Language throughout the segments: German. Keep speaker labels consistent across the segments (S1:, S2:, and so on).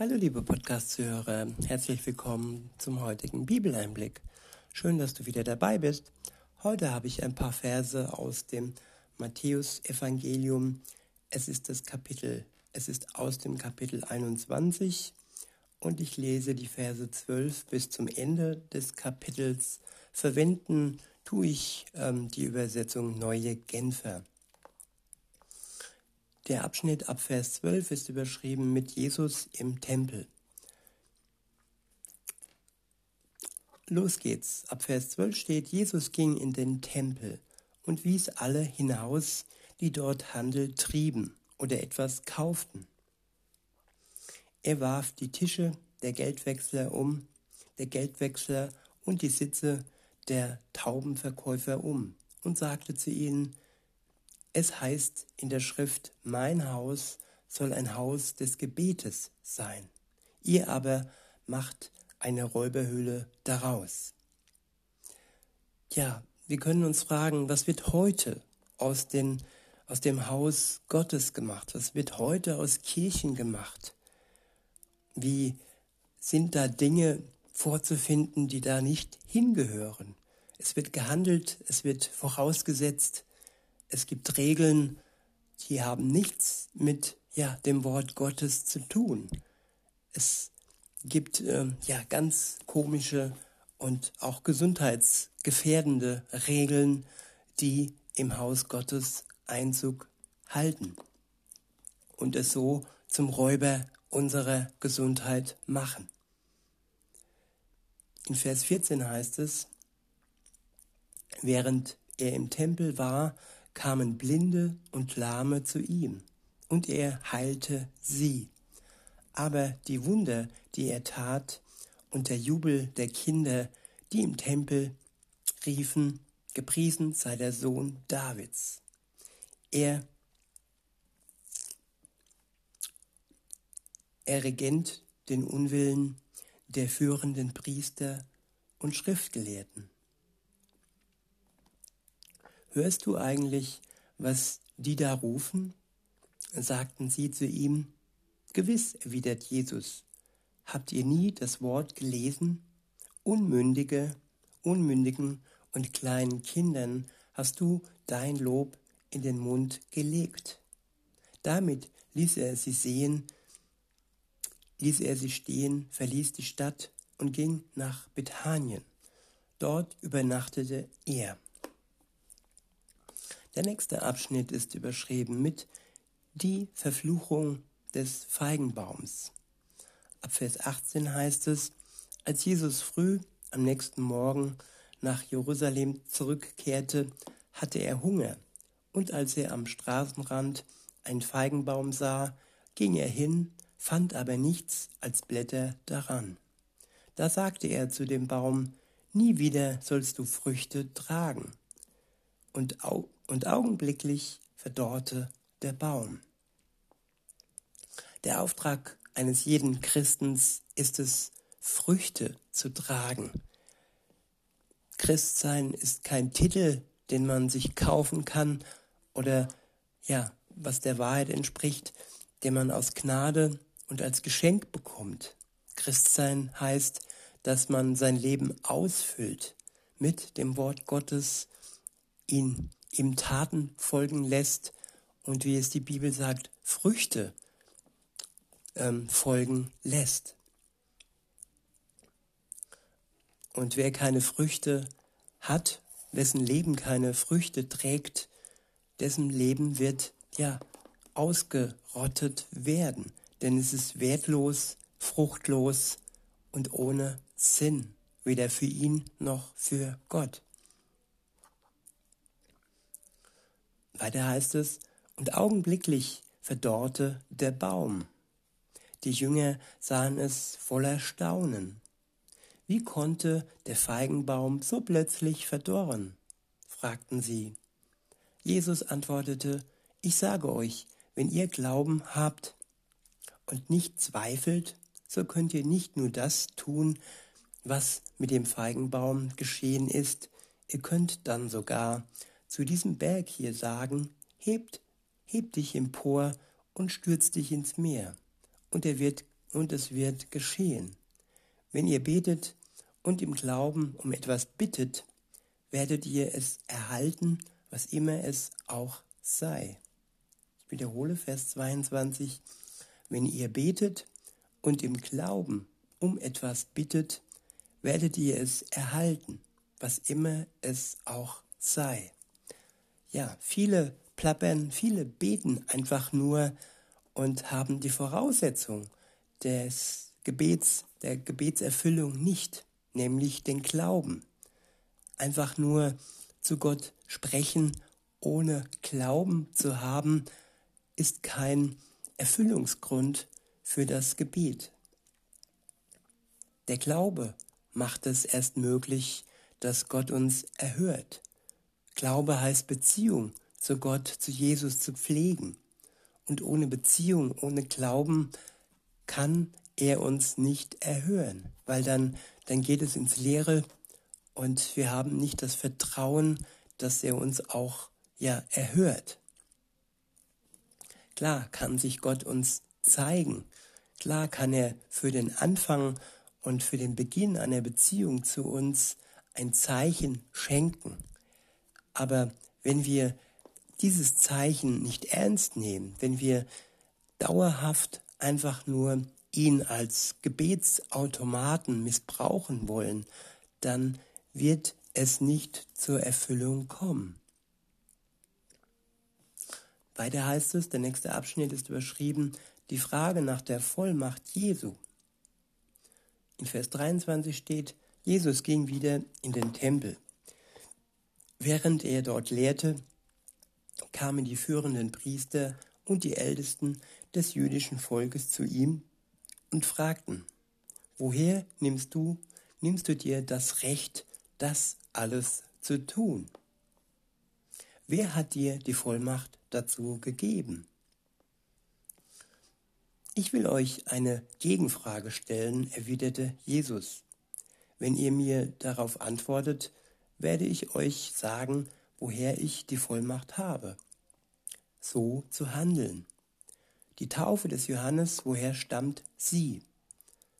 S1: Hallo liebe Podcast-Zuhörer, herzlich willkommen zum heutigen Bibeleinblick. Schön, dass du wieder dabei bist. Heute habe ich ein paar Verse aus dem Matthäus-Evangelium. Es ist das Kapitel, es ist aus dem Kapitel 21 und ich lese die Verse 12 bis zum Ende des Kapitels. Verwenden tue ich ähm, die Übersetzung Neue Genfer. Der Abschnitt ab Vers 12 ist überschrieben mit Jesus im Tempel. Los geht's. Ab Vers 12 steht, Jesus ging in den Tempel und wies alle hinaus, die dort Handel trieben oder etwas kauften. Er warf die Tische der Geldwechsler um, der Geldwechsler und die Sitze der Taubenverkäufer um und sagte zu ihnen, es heißt in der Schrift, mein Haus soll ein Haus des Gebetes sein. Ihr aber macht eine Räuberhöhle daraus. Ja, wir können uns fragen, was wird heute aus, den, aus dem Haus Gottes gemacht? Was wird heute aus Kirchen gemacht? Wie sind da Dinge vorzufinden, die da nicht hingehören? Es wird gehandelt, es wird vorausgesetzt, es gibt Regeln, die haben nichts mit ja, dem Wort Gottes zu tun. Es gibt äh, ja ganz komische und auch gesundheitsgefährdende Regeln, die im Haus Gottes Einzug halten und es so zum Räuber unserer Gesundheit machen. In Vers 14 heißt es, während er im Tempel war, kamen Blinde und Lahme zu ihm, und er heilte sie. Aber die Wunder, die er tat, und der Jubel der Kinder, die im Tempel riefen, gepriesen sei der Sohn Davids. Er, er regent den Unwillen der führenden Priester und Schriftgelehrten. Hörst du eigentlich, was die da rufen? sagten sie zu ihm. Gewiss, erwidert Jesus. Habt ihr nie das Wort gelesen? Unmündige, Unmündigen und kleinen Kindern hast du dein Lob in den Mund gelegt. Damit ließ er sie sehen, ließ er sie stehen, verließ die Stadt und ging nach Bethanien. Dort übernachtete er. Der nächste Abschnitt ist überschrieben mit Die Verfluchung des Feigenbaums. Ab Vers 18 heißt es, als Jesus früh am nächsten Morgen nach Jerusalem zurückkehrte, hatte er Hunger, und als er am Straßenrand einen Feigenbaum sah, ging er hin, fand aber nichts als Blätter daran. Da sagte er zu dem Baum, Nie wieder sollst du Früchte tragen. Und, au und augenblicklich verdorrte der Baum. Der Auftrag eines jeden Christens ist es, Früchte zu tragen. Christsein ist kein Titel, den man sich kaufen kann oder ja, was der Wahrheit entspricht, den man aus Gnade und als Geschenk bekommt. Christsein heißt, dass man sein Leben ausfüllt mit dem Wort Gottes, ihn ihm Taten folgen lässt und wie es die Bibel sagt, Früchte ähm, folgen lässt. Und wer keine Früchte hat, wessen Leben keine Früchte trägt, dessen Leben wird ja ausgerottet werden, denn es ist wertlos, fruchtlos und ohne Sinn, weder für ihn noch für Gott. Weiter heißt es, und augenblicklich verdorrte der Baum. Die Jünger sahen es voller Staunen. Wie konnte der Feigenbaum so plötzlich verdorren? fragten sie. Jesus antwortete, ich sage euch, wenn ihr Glauben habt und nicht zweifelt, so könnt ihr nicht nur das tun, was mit dem Feigenbaum geschehen ist, ihr könnt dann sogar zu diesem Berg hier sagen, hebt, heb dich empor und stürz dich ins Meer, und er wird und es wird geschehen. Wenn ihr betet und im Glauben um etwas bittet, werdet ihr es erhalten, was immer es auch sei. Ich wiederhole Vers 22. Wenn ihr betet und im Glauben um etwas bittet, werdet ihr es erhalten, was immer es auch sei. Ja, viele plappern, viele beten einfach nur und haben die Voraussetzung des Gebets, der Gebetserfüllung nicht, nämlich den Glauben. Einfach nur zu Gott sprechen, ohne Glauben zu haben, ist kein Erfüllungsgrund für das Gebet. Der Glaube macht es erst möglich, dass Gott uns erhört. Glaube heißt Beziehung zu Gott, zu Jesus zu pflegen. Und ohne Beziehung, ohne Glauben kann er uns nicht erhören, weil dann, dann geht es ins Leere und wir haben nicht das Vertrauen, dass er uns auch ja erhört. Klar kann sich Gott uns zeigen. Klar kann er für den Anfang und für den Beginn einer Beziehung zu uns ein Zeichen schenken. Aber wenn wir dieses Zeichen nicht ernst nehmen, wenn wir dauerhaft einfach nur ihn als Gebetsautomaten missbrauchen wollen, dann wird es nicht zur Erfüllung kommen. Weiter heißt es, der nächste Abschnitt ist überschrieben, die Frage nach der Vollmacht Jesu. In Vers 23 steht, Jesus ging wieder in den Tempel. Während er dort lehrte, kamen die führenden Priester und die Ältesten des jüdischen Volkes zu ihm und fragten, woher nimmst du, nimmst du dir das Recht, das alles zu tun? Wer hat dir die Vollmacht dazu gegeben? Ich will euch eine Gegenfrage stellen, erwiderte Jesus. Wenn ihr mir darauf antwortet, werde ich euch sagen, woher ich die Vollmacht habe, so zu handeln. Die Taufe des Johannes, woher stammt sie?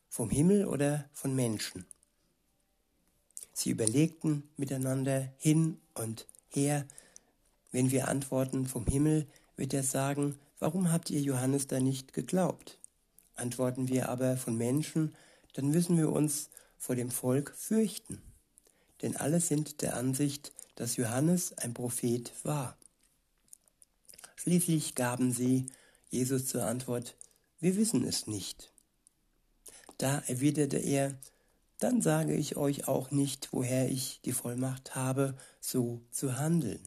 S1: Vom Himmel oder von Menschen? Sie überlegten miteinander hin und her. Wenn wir antworten vom Himmel, wird er sagen, warum habt ihr Johannes da nicht geglaubt? Antworten wir aber von Menschen, dann müssen wir uns vor dem Volk fürchten. Denn alle sind der Ansicht, dass Johannes ein Prophet war. Schließlich gaben sie Jesus zur Antwort, wir wissen es nicht. Da erwiderte er, dann sage ich euch auch nicht, woher ich die Vollmacht habe, so zu handeln.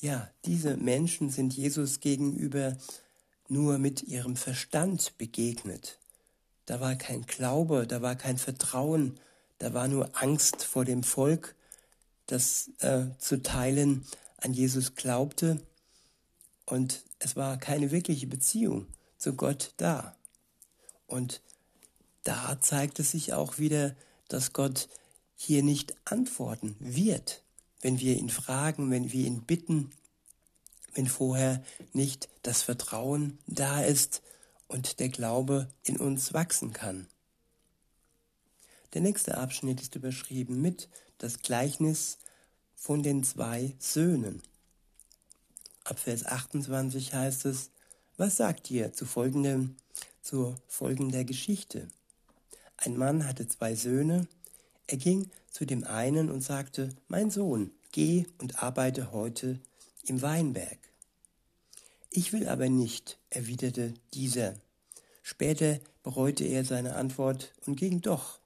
S1: Ja, diese Menschen sind Jesus gegenüber nur mit ihrem Verstand begegnet. Da war kein Glaube, da war kein Vertrauen, da war nur Angst vor dem Volk, das äh, zu teilen an Jesus glaubte. Und es war keine wirkliche Beziehung zu Gott da. Und da zeigt es sich auch wieder, dass Gott hier nicht antworten wird wenn wir ihn fragen, wenn wir ihn bitten, wenn vorher nicht das Vertrauen da ist und der Glaube in uns wachsen kann. Der nächste Abschnitt ist überschrieben mit das Gleichnis von den zwei Söhnen. Ab Vers 28 heißt es, was sagt ihr zu folgendem, zur folgender Geschichte? Ein Mann hatte zwei Söhne, er ging zu dem einen und sagte, mein Sohn, geh und arbeite heute im Weinberg. Ich will aber nicht, erwiderte dieser. Später bereute er seine Antwort und ging doch.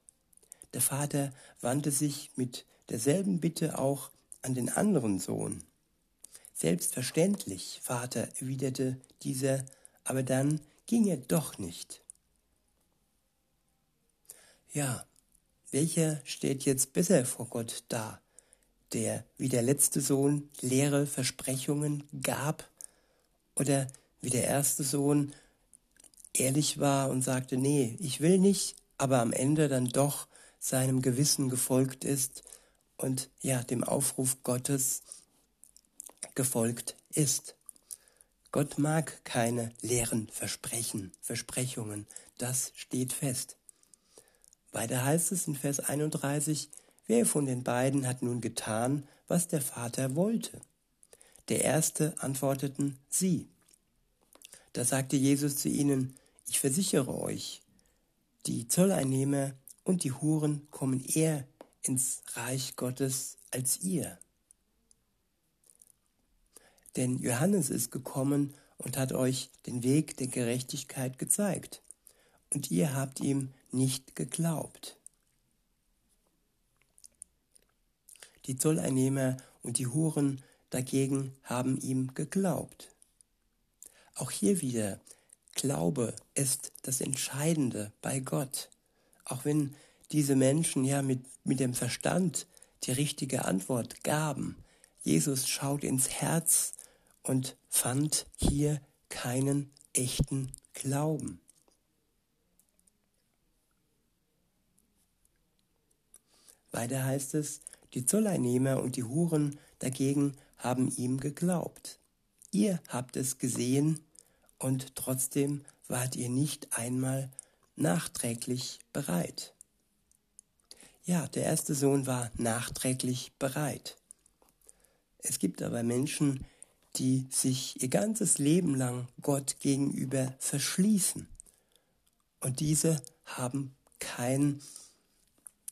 S1: Der Vater wandte sich mit derselben Bitte auch an den anderen Sohn. Selbstverständlich, Vater, erwiderte dieser, aber dann ging er doch nicht. Ja, welcher steht jetzt besser vor Gott da? Der wie der letzte Sohn leere Versprechungen gab oder wie der erste Sohn ehrlich war und sagte, nee, ich will nicht, aber am Ende dann doch seinem Gewissen gefolgt ist und ja, dem Aufruf Gottes gefolgt ist. Gott mag keine leeren Versprechen, Versprechungen. Das steht fest. Weiter heißt es in Vers 31, wer von den beiden hat nun getan, was der Vater wollte? Der erste antworteten sie. Da sagte Jesus zu ihnen, ich versichere euch, die Zolleinnehmer und die Huren kommen eher ins Reich Gottes als ihr. Denn Johannes ist gekommen und hat euch den Weg der Gerechtigkeit gezeigt, und ihr habt ihm nicht geglaubt. Die Zolleinnehmer und die Huren dagegen haben ihm geglaubt. Auch hier wieder, Glaube ist das Entscheidende bei Gott. Auch wenn diese Menschen ja mit, mit dem Verstand die richtige Antwort gaben. Jesus schaut ins Herz und fand hier keinen echten Glauben. Weiter heißt es, die Zolleinnehmer und die Huren dagegen haben ihm geglaubt. Ihr habt es gesehen und trotzdem wart ihr nicht einmal nachträglich bereit. Ja, der erste Sohn war nachträglich bereit. Es gibt aber Menschen, die sich ihr ganzes Leben lang Gott gegenüber verschließen. Und diese haben kein,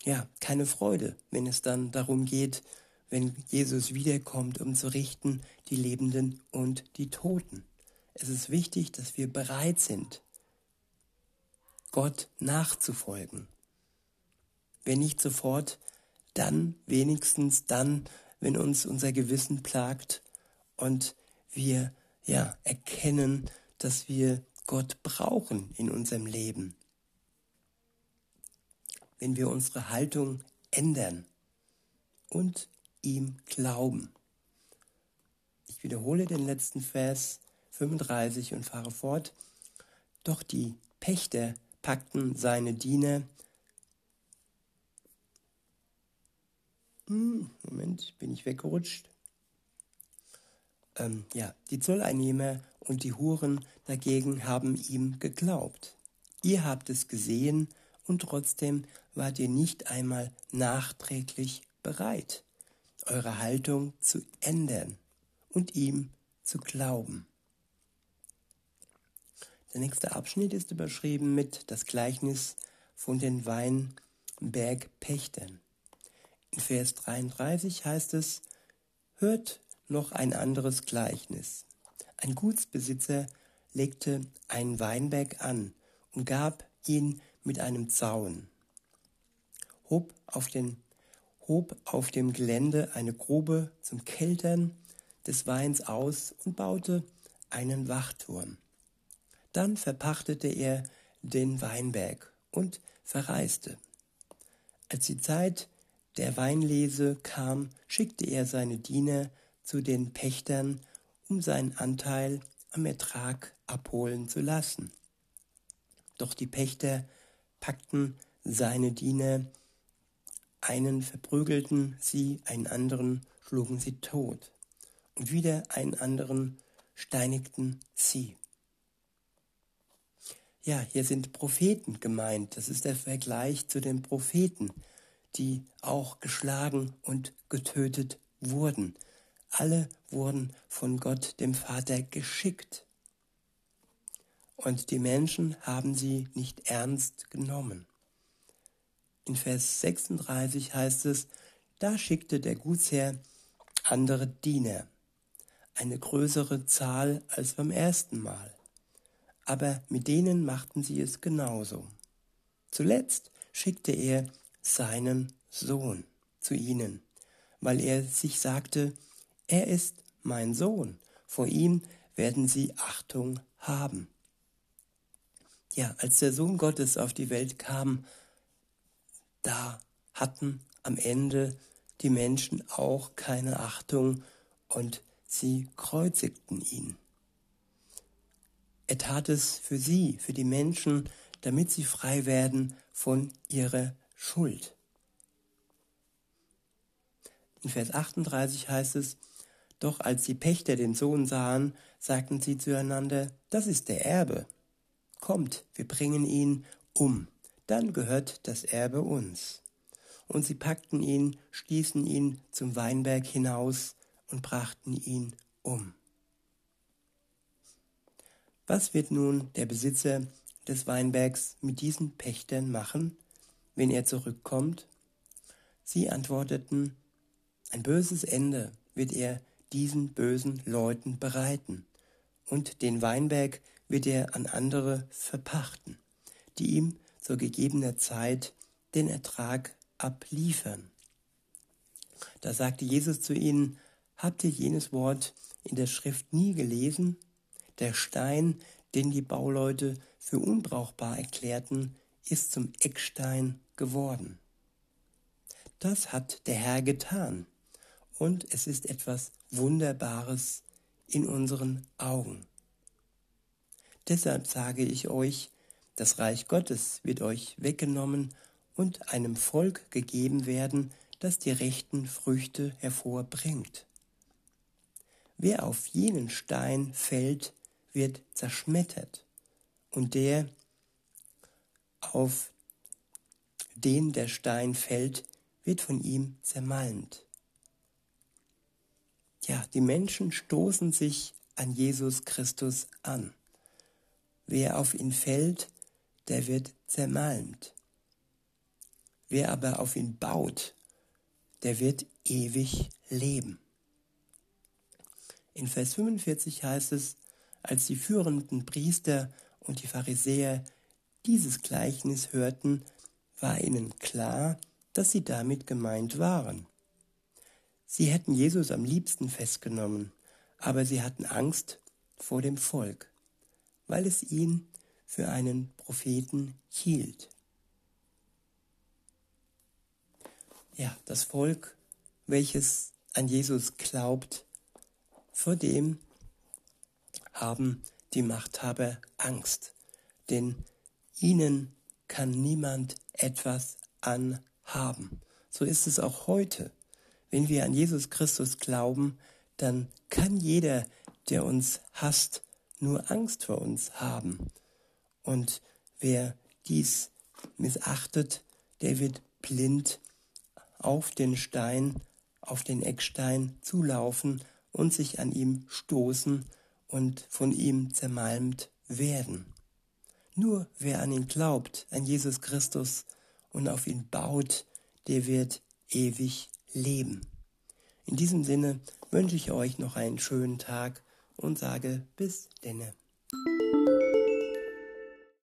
S1: ja, keine Freude, wenn es dann darum geht, wenn Jesus wiederkommt, um zu richten die Lebenden und die Toten. Es ist wichtig, dass wir bereit sind, Gott nachzufolgen. Wenn nicht sofort, dann wenigstens dann, wenn uns unser Gewissen plagt und wir ja erkennen, dass wir Gott brauchen in unserem Leben. Wenn wir unsere Haltung ändern und ihm glauben. Ich wiederhole den letzten Vers 35 und fahre fort. Doch die Pächter packten seine Diener. Hm, Moment, bin ich weggerutscht. Ähm, ja, die Zolleinnehmer und die Huren dagegen haben ihm geglaubt. Ihr habt es gesehen und trotzdem wart ihr nicht einmal nachträglich bereit, eure Haltung zu ändern und ihm zu glauben. Der nächste Abschnitt ist überschrieben mit das Gleichnis von den Weinbergpächtern. In Vers 33 heißt es, hört noch ein anderes Gleichnis. Ein Gutsbesitzer legte einen Weinberg an und gab ihn mit einem Zaun, hob auf, den, hob auf dem Gelände eine Grube zum Keltern des Weins aus und baute einen Wachturm. Dann verpachtete er den Weinberg und verreiste. Als die Zeit der Weinlese kam, schickte er seine Diener zu den Pächtern, um seinen Anteil am Ertrag abholen zu lassen. Doch die Pächter packten seine Diener, einen verprügelten sie, einen anderen schlugen sie tot, und wieder einen anderen steinigten sie. Ja, hier sind Propheten gemeint. Das ist der Vergleich zu den Propheten, die auch geschlagen und getötet wurden. Alle wurden von Gott dem Vater geschickt. Und die Menschen haben sie nicht ernst genommen. In Vers 36 heißt es, da schickte der Gutsherr andere Diener, eine größere Zahl als beim ersten Mal aber mit denen machten sie es genauso. Zuletzt schickte er seinen Sohn zu ihnen, weil er sich sagte, er ist mein Sohn, vor ihm werden sie Achtung haben. Ja, als der Sohn Gottes auf die Welt kam, da hatten am Ende die Menschen auch keine Achtung und sie kreuzigten ihn. Er tat es für sie, für die Menschen, damit sie frei werden von ihrer Schuld. In Vers 38 heißt es, Doch als die Pächter den Sohn sahen, sagten sie zueinander, das ist der Erbe. Kommt, wir bringen ihn um, dann gehört das Erbe uns. Und sie packten ihn, stießen ihn zum Weinberg hinaus und brachten ihn um. Was wird nun der Besitzer des Weinbergs mit diesen Pächtern machen, wenn er zurückkommt? Sie antworteten, ein böses Ende wird er diesen bösen Leuten bereiten, und den Weinberg wird er an andere verpachten, die ihm zur gegebener Zeit den Ertrag abliefern. Da sagte Jesus zu ihnen, habt ihr jenes Wort in der Schrift nie gelesen? Der Stein, den die Bauleute für unbrauchbar erklärten, ist zum Eckstein geworden. Das hat der Herr getan und es ist etwas Wunderbares in unseren Augen. Deshalb sage ich euch, das Reich Gottes wird euch weggenommen und einem Volk gegeben werden, das die rechten Früchte hervorbringt. Wer auf jenen Stein fällt, wird zerschmettert, und der auf den der Stein fällt, wird von ihm zermalmt. Ja, die Menschen stoßen sich an Jesus Christus an. Wer auf ihn fällt, der wird zermalmt. Wer aber auf ihn baut, der wird ewig leben. In Vers 45 heißt es, als die führenden Priester und die Pharisäer dieses Gleichnis hörten, war ihnen klar, dass sie damit gemeint waren. Sie hätten Jesus am liebsten festgenommen, aber sie hatten Angst vor dem Volk, weil es ihn für einen Propheten hielt. Ja, das Volk, welches an Jesus glaubt, vor dem haben die Machthaber Angst, denn ihnen kann niemand etwas anhaben. So ist es auch heute. Wenn wir an Jesus Christus glauben, dann kann jeder, der uns hasst, nur Angst vor uns haben. Und wer dies missachtet, der wird blind auf den Stein, auf den Eckstein zulaufen und sich an ihm stoßen und von ihm zermalmt werden. Nur wer an ihn glaubt, an Jesus Christus und auf ihn baut, der wird ewig leben. In diesem Sinne wünsche ich euch noch einen schönen Tag und sage bis denne.